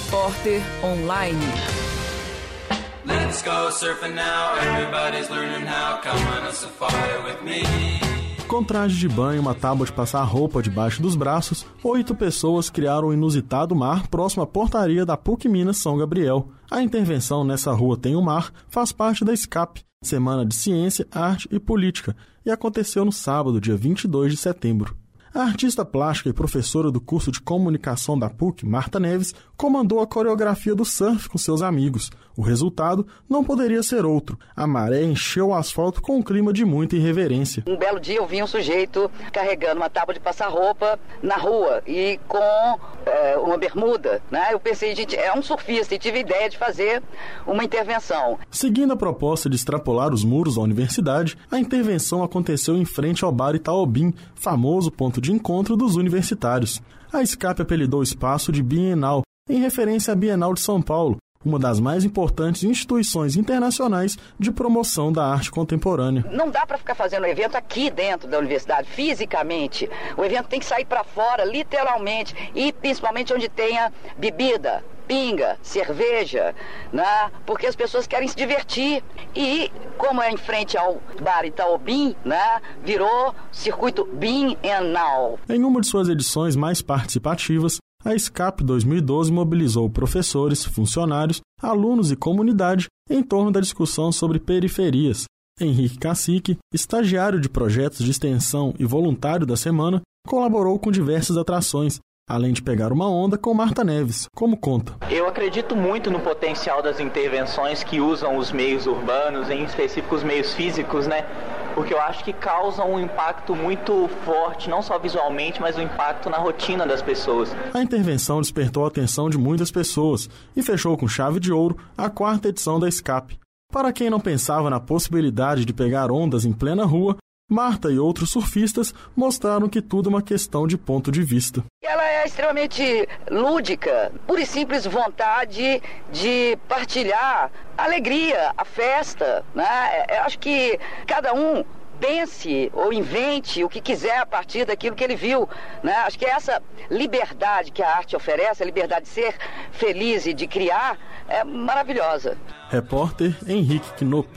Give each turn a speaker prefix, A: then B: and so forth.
A: Repórter Online.
B: Let's go surfing now. Everybody's learning how. Come on a safari with me.
C: Com traje de banho, uma tábua de passar roupa debaixo dos braços, oito pessoas criaram o um inusitado mar próximo à portaria da PUC Minas São Gabriel. A intervenção nessa rua tem o mar faz parte da SCAP, Semana de Ciência, Arte e Política, e aconteceu no sábado, dia 22 de setembro. A artista plástica e professora do curso de comunicação da PUC, Marta Neves, comandou a coreografia do surf com seus amigos. O resultado não poderia ser outro. A maré encheu o asfalto com um clima de muita irreverência.
D: Um belo dia eu vi um sujeito carregando uma tábua de passar roupa na rua e com é, uma bermuda. Né? Eu pensei, gente, é um surfista e tive a ideia de fazer uma intervenção.
C: Seguindo a proposta de extrapolar os muros da universidade, a intervenção aconteceu em frente ao bar Itaobim, famoso ponto de encontro dos universitários. A SCAP apelidou o espaço de Bienal, em referência à Bienal de São Paulo, uma das mais importantes instituições internacionais de promoção da arte contemporânea.
D: Não dá para ficar fazendo evento aqui dentro da universidade, fisicamente. O evento tem que sair para fora, literalmente, e principalmente onde tenha bebida, pinga, cerveja, né? porque as pessoas querem se divertir. E como é em frente ao bar Itaobim, né? virou circuito bienal.
C: Em uma de suas edições mais participativas, a SCAP 2012 mobilizou professores, funcionários, alunos e comunidade em torno da discussão sobre periferias. Henrique Cacique, estagiário de projetos de extensão e voluntário da semana, colaborou com diversas atrações, além de pegar uma onda com Marta Neves, como conta.
E: Eu acredito muito no potencial das intervenções que usam os meios urbanos, em específico os meios físicos, né? Porque eu acho que causam um impacto muito forte, não só visualmente, mas o um impacto na rotina das pessoas.
C: A intervenção despertou a atenção de muitas pessoas e fechou com chave de ouro a quarta edição da Escape. Para quem não pensava na possibilidade de pegar ondas em plena rua, Marta e outros surfistas mostraram que tudo é uma questão de ponto de vista.
D: Ela é extremamente lúdica, pura e simples vontade de partilhar a alegria, a festa. Né? Eu acho que cada um pense ou invente o que quiser a partir daquilo que ele viu. Né? Acho que essa liberdade que a arte oferece, a liberdade de ser feliz e de criar, é maravilhosa.
C: Repórter Henrique Knop.